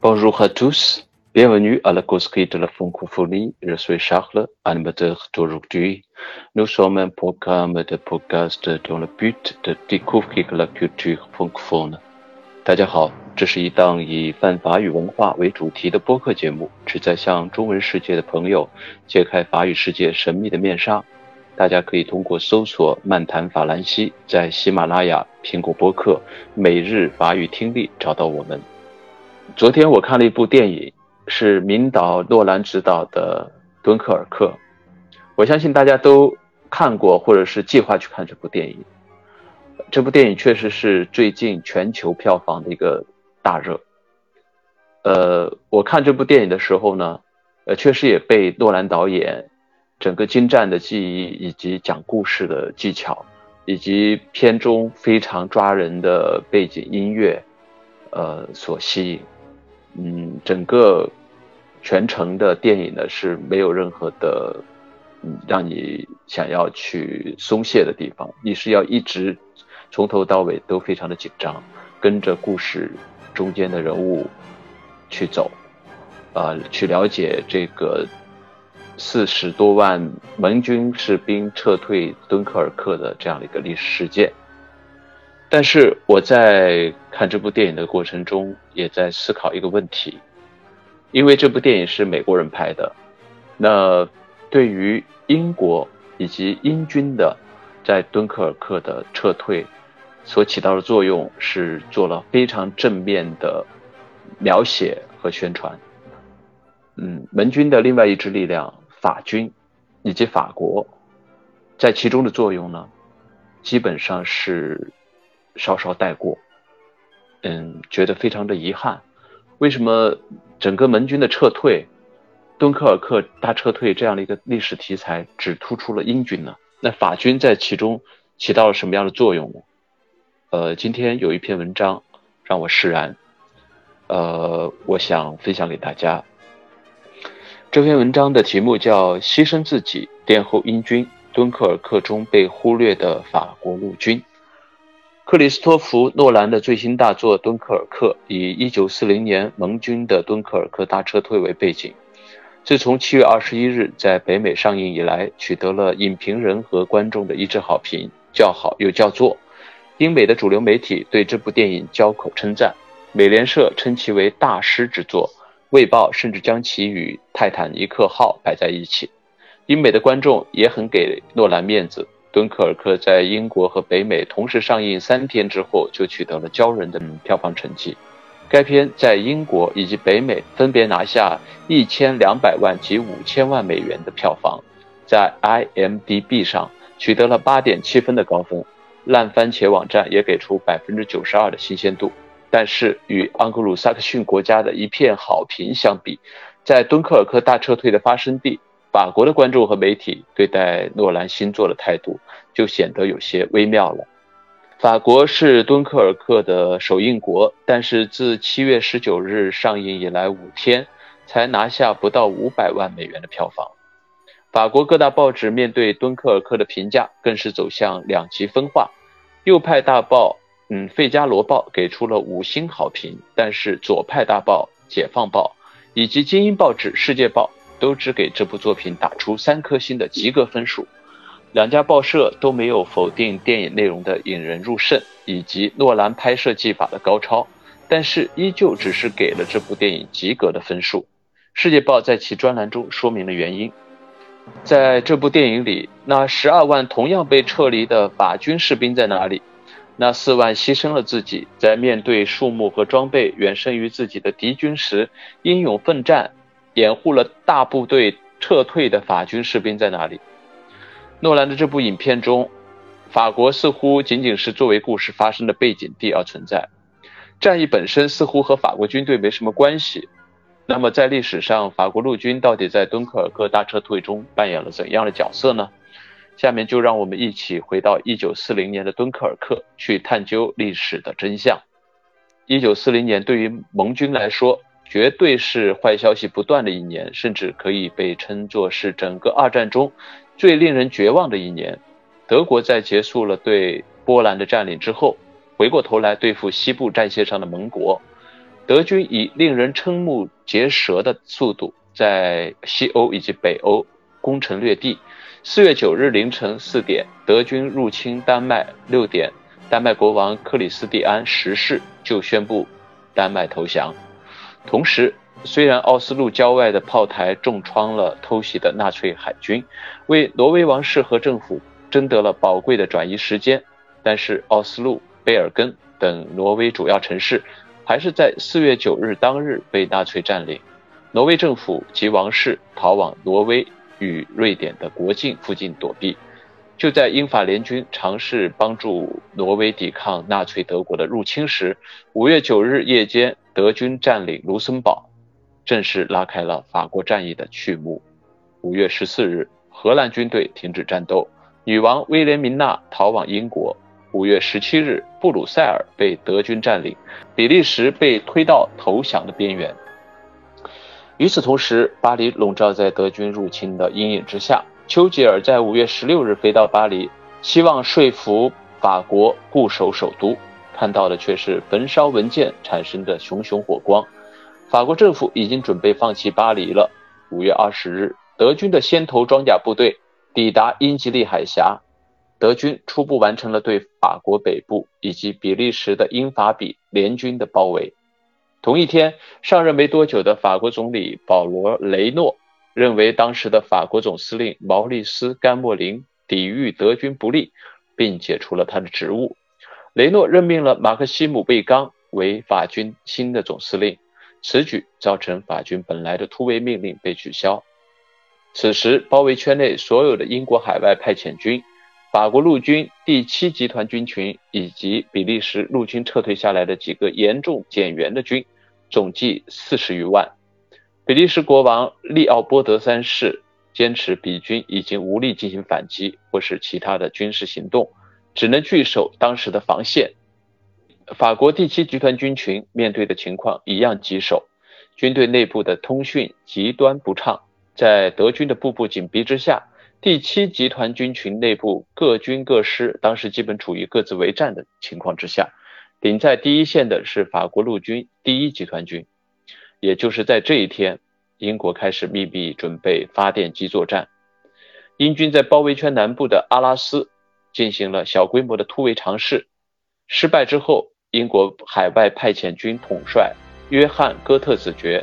Bonjour à tous, bienvenue à la causerie de la francophonie. Je suis Charles, animateur d'aujourd'hui. Nous sommes un programme de podcast dans le but de découvrir la culture francophone. 大家好，这是一档以泛法语文化为主题的播客节目，旨在向中文世界的朋友揭开法语世界神秘的面纱。大家可以通过搜索“漫谈法兰西”在喜马拉雅、苹果播客、每日法语听力找到我们。昨天我看了一部电影，是名导诺兰执导的《敦刻尔克》。我相信大家都看过，或者是计划去看这部电影。这部电影确实是最近全球票房的一个大热。呃，我看这部电影的时候呢，呃，确实也被诺兰导演整个精湛的技艺以及讲故事的技巧，以及片中非常抓人的背景音乐，呃，所吸引。嗯，整个全程的电影呢是没有任何的，嗯，让你想要去松懈的地方。你是要一直从头到尾都非常的紧张，跟着故事中间的人物去走，啊，去了解这个四十多万盟军士兵撤退敦刻尔克的这样的一个历史事件。但是我在看这部电影的过程中，也在思考一个问题，因为这部电影是美国人拍的，那对于英国以及英军的在敦刻尔克的撤退所起到的作用，是做了非常正面的描写和宣传。嗯，盟军的另外一支力量法军以及法国在其中的作用呢，基本上是。稍稍带过，嗯，觉得非常的遗憾。为什么整个盟军的撤退，敦刻尔克大撤退这样的一个历史题材只突出了英军呢？那法军在其中起到了什么样的作用呢？呃，今天有一篇文章让我释然，呃，我想分享给大家。这篇文章的题目叫《牺牲自己殿后英军敦刻尔克中被忽略的法国陆军》。克里斯托弗·诺兰的最新大作《敦刻尔克》以1940年盟军的敦刻尔克大撤退为背景。自从7月21日在北美上映以来，取得了影评人和观众的一致好评，叫好又叫座。英美的主流媒体对这部电影交口称赞，美联社称其为大师之作，《卫报》甚至将其与《泰坦尼克号》摆在一起。英美的观众也很给诺兰面子。敦刻尔克在英国和北美同时上映三天之后，就取得了骄人的票房成绩。该片在英国以及北美分别拿下一千两百万及五千万美元的票房，在 IMDB 上取得了八点七分的高分，烂番茄网站也给出百分之九十二的新鲜度。但是与盎格鲁撒克逊国家的一片好评相比，在敦刻尔克大撤退的发生地。法国的观众和媒体对待诺兰新作的态度就显得有些微妙了。法国是敦刻尔克的首映国，但是自七月十九日上映以来五天，才拿下不到五百万美元的票房。法国各大报纸面对敦刻尔克的评价更是走向两极分化。右派大报《嗯费加罗报》给出了五星好评，但是左派大报《解放报》以及精英报纸《世界报》。都只给这部作品打出三颗星的及格分数，两家报社都没有否定电影内容的引人入胜以及诺兰拍摄技法的高超，但是依旧只是给了这部电影及格的分数。世界报在其专栏中说明了原因，在这部电影里，那十二万同样被撤离的法军士兵在哪里？那四万牺牲了自己，在面对数目和装备远胜于自己的敌军时，英勇奋战。掩护了大部队撤退的法军士兵在哪里？诺兰的这部影片中，法国似乎仅仅是作为故事发生的背景地而存在，战役本身似乎和法国军队没什么关系。那么，在历史上，法国陆军到底在敦刻尔克大撤退中扮演了怎样的角色呢？下面就让我们一起回到1940年的敦刻尔克，去探究历史的真相。1940年对于盟军来说，绝对是坏消息不断的一年，甚至可以被称作是整个二战中最令人绝望的一年。德国在结束了对波兰的占领之后，回过头来对付西部战线上的盟国。德军以令人瞠目结舌的速度，在西欧以及北欧攻城略地。四月九日凌晨四点，德军入侵丹麦。六点，丹麦国王克里斯蒂安十世就宣布丹麦投降。同时，虽然奥斯陆郊外的炮台重创了偷袭的纳粹海军，为挪威王室和政府争得了宝贵的转移时间，但是奥斯陆、贝尔根等挪威主要城市还是在四月九日当日被纳粹占领。挪威政府及王室逃往挪威与瑞典的国境附近躲避。就在英法联军尝试帮助挪威抵抗纳粹德国的入侵时，五月九日夜间，德军占领卢森堡。正式拉开了法国战役的序幕。五月十四日，荷兰军队停止战斗，女王威廉明娜逃往英国。五月十七日，布鲁塞尔被德军占领，比利时被推到投降的边缘。与此同时，巴黎笼罩在德军入侵的阴影之下。丘吉尔在五月十六日飞到巴黎，希望说服法国固守首都，看到的却是焚烧文件产生的熊熊火光。法国政府已经准备放弃巴黎了。五月二十日，德军的先头装甲部队抵达英吉利海峡，德军初步完成了对法国北部以及比利时的英法比联军的包围。同一天，上任没多久的法国总理保罗·雷诺认为当时的法国总司令毛利斯·甘莫林抵御德军不利，并解除了他的职务。雷诺任命了马克西姆·贝刚为法军新的总司令。此举造成法军本来的突围命令被取消。此时，包围圈内所有的英国海外派遣军、法国陆军第七集团军群以及比利时陆军撤退下来的几个严重减员的军，总计四十余万。比利时国王利奥波德三世坚持比军已经无力进行反击或是其他的军事行动，只能据守当时的防线。法国第七集团军群面对的情况一样棘手，军队内部的通讯极端不畅，在德军的步步紧逼之下，第七集团军群内部各军各师当时基本处于各自为战的情况之下，顶在第一线的是法国陆军第一集团军，也就是在这一天，英国开始秘密准备发电机作战，英军在包围圈南部的阿拉斯进行了小规模的突围尝试，失败之后。英国海外派遣军统帅约翰·戈特子爵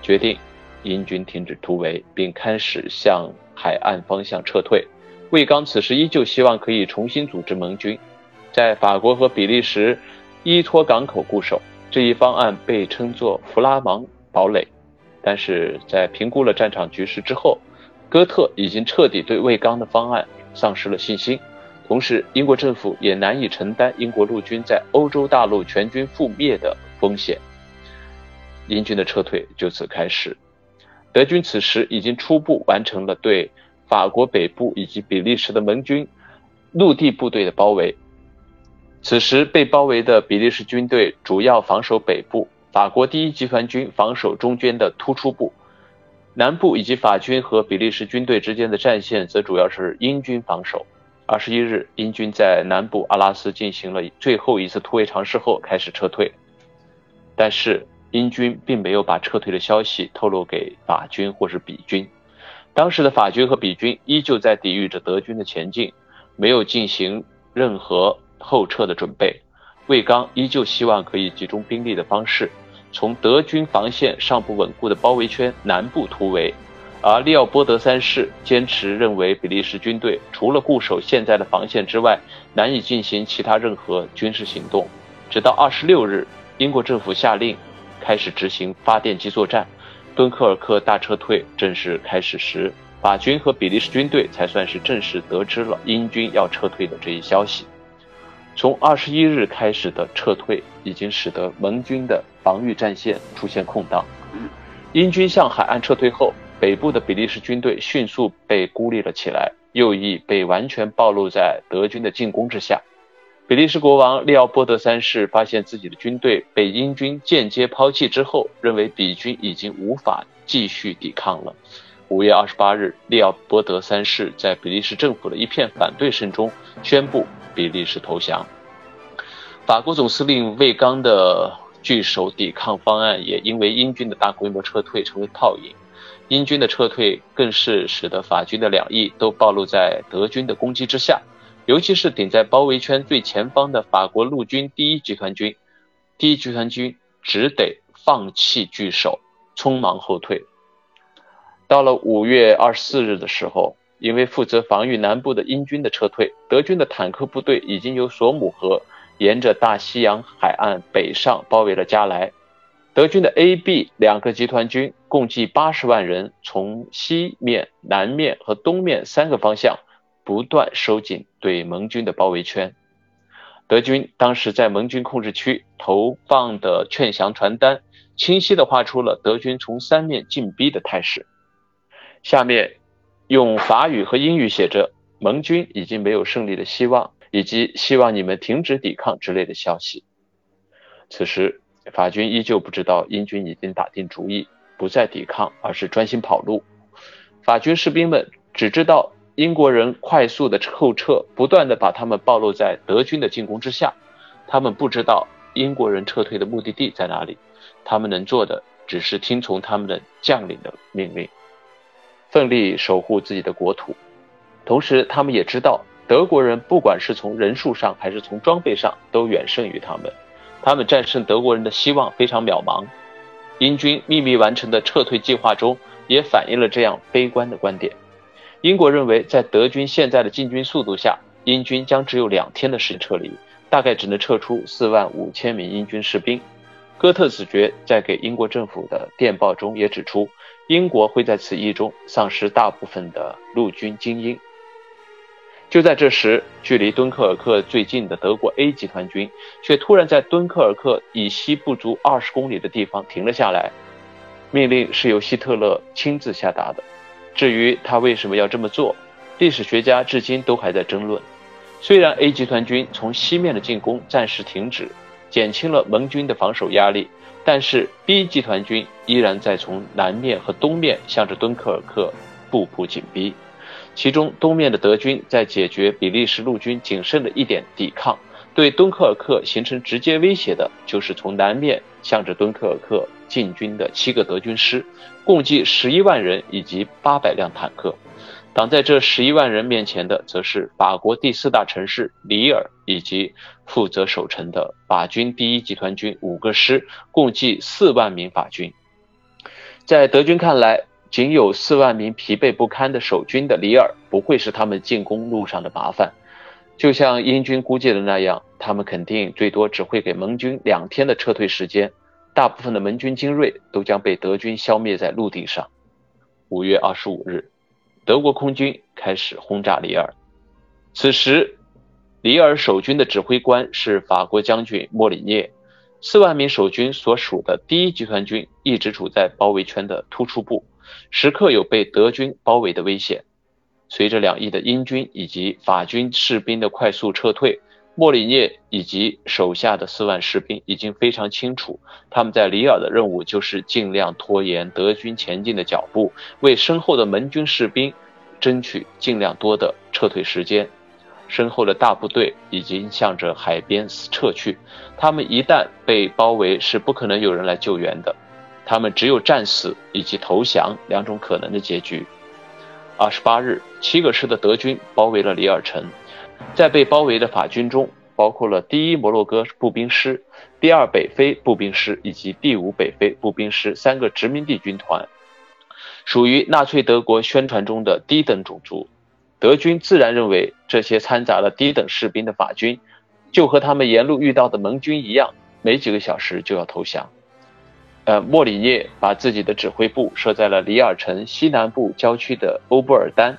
决定，英军停止突围，并开始向海岸方向撤退。魏刚此时依旧希望可以重新组织盟军，在法国和比利时依托港口固守。这一方案被称作“弗拉芒堡垒”，但是在评估了战场局势之后，哥特已经彻底对魏刚的方案丧失了信心。同时，英国政府也难以承担英国陆军在欧洲大陆全军覆灭的风险。英军的撤退就此开始。德军此时已经初步完成了对法国北部以及比利时的盟军陆地部队的包围。此时被包围的比利时军队主要防守北部，法国第一集团军防守中间的突出部，南部以及法军和比利时军队之间的战线则主要是英军防守。二十一日，英军在南部阿拉斯进行了最后一次突围尝试后开始撤退，但是英军并没有把撤退的消息透露给法军或是比军。当时的法军和比军依旧在抵御着德军的前进，没有进行任何后撤的准备。魏刚依旧希望可以集中兵力的方式，从德军防线尚不稳固的包围圈南部突围。而利奥波德三世坚持认为，比利时军队除了固守现在的防线之外，难以进行其他任何军事行动。直到二十六日，英国政府下令开始执行发电机作战，敦刻尔克大撤退正式开始时，法军和比利时军队才算是正式得知了英军要撤退的这一消息。从二十一日开始的撤退，已经使得盟军的防御战线出现空档。英军向海岸撤退后。北部的比利时军队迅速被孤立了起来，右翼被完全暴露在德军的进攻之下。比利时国王利奥波德三世发现自己的军队被英军间接抛弃之后，认为比军已经无法继续抵抗了。五月二十八日，利奥波德三世在比利时政府的一片反对声中宣布比利时投降。法国总司令魏刚的据守抵抗方案也因为英军的大规模撤退成为泡影。英军的撤退更是使得法军的两翼都暴露在德军的攻击之下，尤其是顶在包围圈最前方的法国陆军第一集团军，第一集团军只得放弃据守，匆忙后退。到了五月二十四日的时候。因为负责防御南部的英军的撤退，德军的坦克部队已经由索姆河沿着大西洋海岸北上，包围了加莱。德军的 A、B 两个集团军共计八十万人，从西面、南面和东面三个方向不断收紧对盟军的包围圈。德军当时在盟军控制区投放的劝降传单，清晰地画出了德军从三面进逼的态势。下面。用法语和英语写着“盟军已经没有胜利的希望”以及“希望你们停止抵抗”之类的消息。此时，法军依旧不知道英军已经打定主意不再抵抗，而是专心跑路。法军士兵们只知道英国人快速的后撤，不断的把他们暴露在德军的进攻之下。他们不知道英国人撤退的目的地在哪里，他们能做的只是听从他们的将领的命令。奋力守护自己的国土，同时他们也知道德国人不管是从人数上还是从装备上都远胜于他们，他们战胜德国人的希望非常渺茫。英军秘密完成的撤退计划中也反映了这样悲观的观点。英国认为，在德军现在的进军速度下，英军将只有两天的时间撤离，大概只能撤出四万五千名英军士兵。哥特子爵在给英国政府的电报中也指出。英国会在此役中丧失大部分的陆军精英。就在这时，距离敦刻尔克最近的德国 A 集团军却突然在敦刻尔克以西不足二十公里的地方停了下来。命令是由希特勒亲自下达的。至于他为什么要这么做，历史学家至今都还在争论。虽然 A 集团军从西面的进攻暂时停止，减轻了盟军的防守压力。但是 B 集团军依然在从南面和东面向着敦刻尔克步步紧逼，其中东面的德军在解决比利时陆军仅剩的一点抵抗，对敦刻尔克形成直接威胁的，就是从南面向着敦刻尔克进军的七个德军师，共计十一万人以及八百辆坦克。挡在这十一万人面前的，则是法国第四大城市里尔以及负责守城的法军第一集团军五个师，共计四万名法军。在德军看来，仅有四万名疲惫不堪的守军的里尔不会是他们进攻路上的麻烦。就像英军估计的那样，他们肯定最多只会给盟军两天的撤退时间，大部分的盟军精锐都将被德军消灭在陆地上。五月二十五日。德国空军开始轰炸里尔。此时，里尔守军的指挥官是法国将军莫里涅。四万名守军所属的第一集团军一直处在包围圈的突出部，时刻有被德军包围的危险。随着两翼的英军以及法军士兵的快速撤退。莫里涅以及手下的四万士兵已经非常清楚，他们在里尔的任务就是尽量拖延德军前进的脚步，为身后的盟军士兵争取尽量多的撤退时间。身后的大部队已经向着海边撤去，他们一旦被包围，是不可能有人来救援的，他们只有战死以及投降两种可能的结局。二十八日，七个师的德军包围了里尔城。在被包围的法军中，包括了第一摩洛哥步兵师、第二北非步兵师以及第五北非步兵师三个殖民地军团，属于纳粹德国宣传中的低等种族。德军自然认为这些掺杂了低等士兵的法军，就和他们沿路遇到的盟军一样，没几个小时就要投降。呃，莫里涅把自己的指挥部设在了里尔城西南部郊区的欧布尔丹，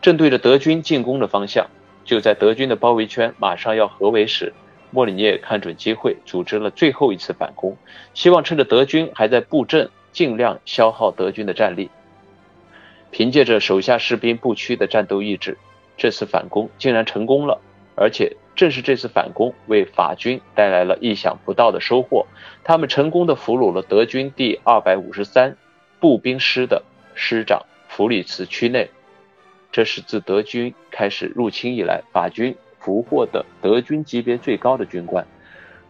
正对着德军进攻的方向。就在德军的包围圈马上要合围时，莫里涅看准机会，组织了最后一次反攻，希望趁着德军还在布阵，尽量消耗德军的战力。凭借着手下士兵不屈的战斗意志，这次反攻竟然成功了。而且正是这次反攻，为法军带来了意想不到的收获，他们成功的俘虏了德军第二百五十三步兵师的师长弗里茨区内。这是自德军开始入侵以来，法军俘获的德军级别最高的军官。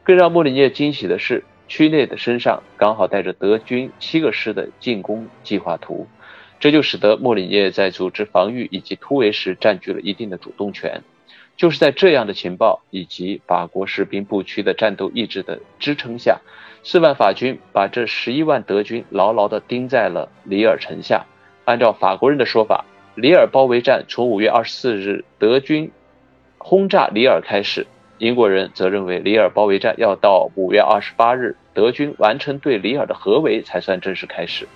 更让莫里涅惊喜的是，区内的身上刚好带着德军七个师的进攻计划图，这就使得莫里涅在组织防御以及突围时占据了一定的主动权。就是在这样的情报以及法国士兵不屈的战斗意志的支撑下，四万法军把这十一万德军牢牢地钉在了里尔城下。按照法国人的说法，里尔包围战从五月二十四日德军轰炸里尔开始。英国人则认为，里尔包围战要到五月二十八日，德军完成对里尔的合围才算正式开始。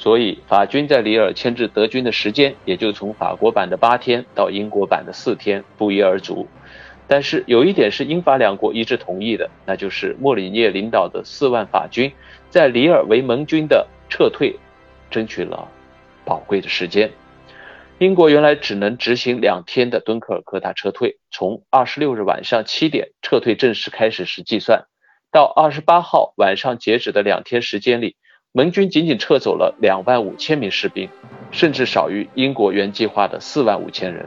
所以，法军在里尔牵制德军的时间，也就从法国版的八天到英国版的四天，不一而足。但是，有一点是英法两国一致同意的，那就是莫里涅领导的四万法军在里尔为盟军的撤退，争取了宝贵的时间。英国原来只能执行两天的敦刻尔克大撤退，从二十六日晚上七点撤退正式开始时计算，到二十八号晚上截止的两天时间里，盟军仅仅撤走了两万五千名士兵，甚至少于英国原计划的四万五千人。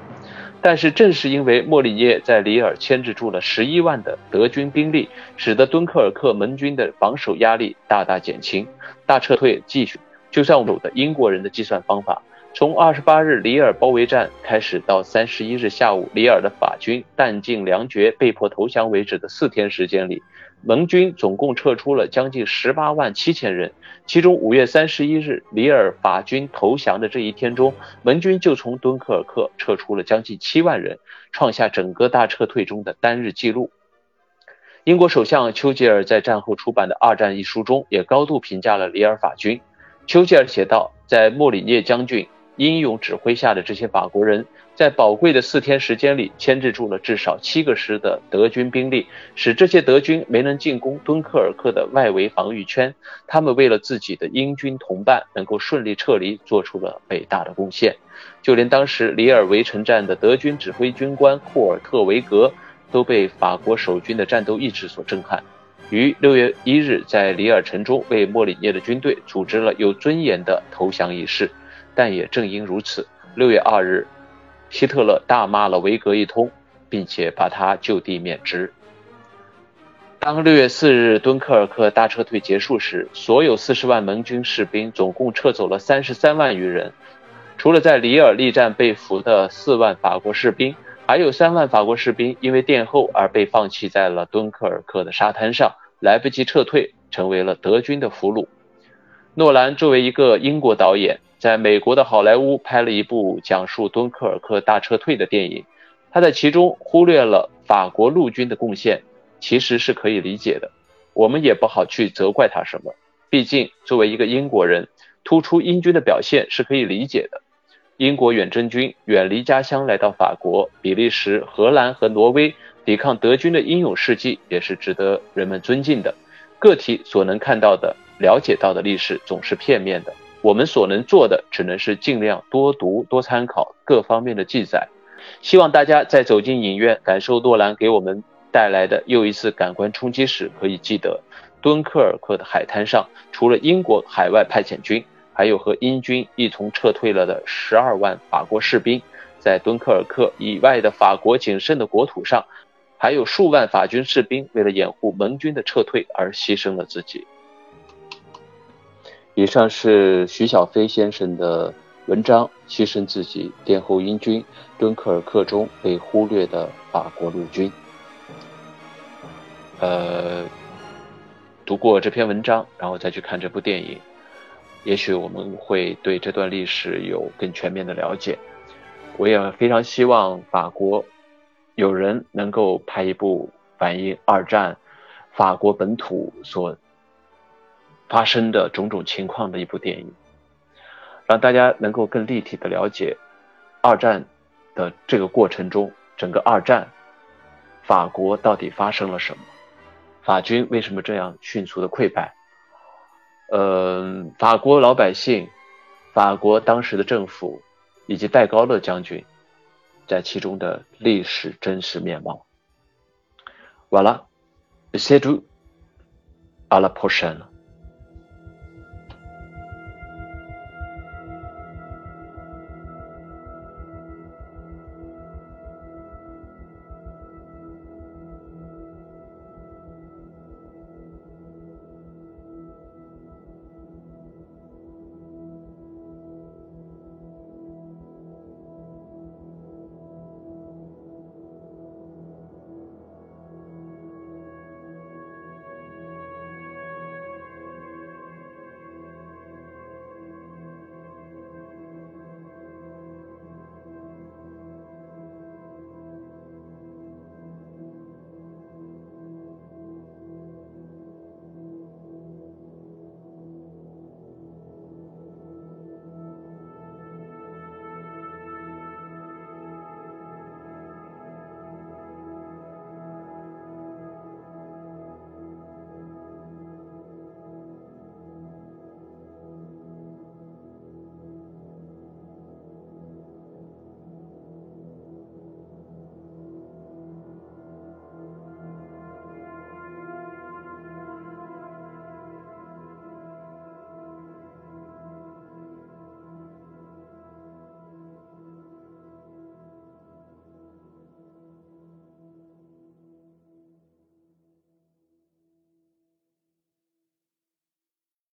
但是正是因为莫里涅在里尔牵制住了十一万的德军兵力，使得敦刻尔克盟军的防守压力大大减轻，大撤退继续。就算有的英国人的计算方法。从二十八日里尔包围战开始到三十一日下午里尔的法军弹尽粮绝被迫投降为止的四天时间里，盟军总共撤出了将近十八万七千人。其中五月三十一日里尔法军投降的这一天中，盟军就从敦刻尔克撤出了将近七万人，创下整个大撤退中的单日纪录。英国首相丘吉尔在战后出版的《二战》一书中也高度评价了里尔法军。丘吉尔写道：“在莫里涅将军。”英勇指挥下的这些法国人，在宝贵的四天时间里，牵制住了至少七个师的德军兵力，使这些德军没能进攻敦刻尔克的外围防御圈。他们为了自己的英军同伴能够顺利撤离，做出了伟大的贡献。就连当时里尔围城战的德军指挥军官库尔特维格，都被法国守军的战斗意志所震撼，于六月一日在里尔城中为莫里涅的军队组织了有尊严的投降仪式。但也正因如此，六月二日，希特勒大骂了维格一通，并且把他就地免职。当六月四日敦刻尔克大撤退结束时，所有四十万盟军士兵总共撤走了三十三万余人，除了在里尔力战被俘的四万法国士兵，还有三万法国士兵因为殿后而被放弃在了敦刻尔克的沙滩上，来不及撤退，成为了德军的俘虏。诺兰作为一个英国导演。在美国的好莱坞拍了一部讲述敦刻尔克大撤退的电影，他在其中忽略了法国陆军的贡献，其实是可以理解的。我们也不好去责怪他什么，毕竟作为一个英国人，突出英军的表现是可以理解的。英国远征军远离家乡来到法国、比利时、荷兰和挪威抵抗德军的英勇事迹，也是值得人们尊敬的。个体所能看到的、了解到的历史总是片面的。我们所能做的，只能是尽量多读、多参考各方面的记载。希望大家在走进影院、感受诺兰给我们带来的又一次感官冲击时，可以记得，敦刻尔克的海滩上，除了英国海外派遣军，还有和英军一同撤退了的十二万法国士兵。在敦刻尔克以外的法国仅剩的国土上，还有数万法军士兵为了掩护盟军的撤退而牺牲了自己。以上是徐小飞先生的文章，牺牲自己殿后英军敦刻尔克中被忽略的法国陆军。呃，读过这篇文章，然后再去看这部电影，也许我们会对这段历史有更全面的了解。我也非常希望法国有人能够拍一部反映二战法国本土所。发生的种种情况的一部电影，让大家能够更立体的了解二战的这个过程中，整个二战法国到底发生了什么，法军为什么这样迅速的溃败？呃，法国老百姓、法国当时的政府以及戴高乐将军在其中的历史真实面貌。完了，谢主，阿拉破山了。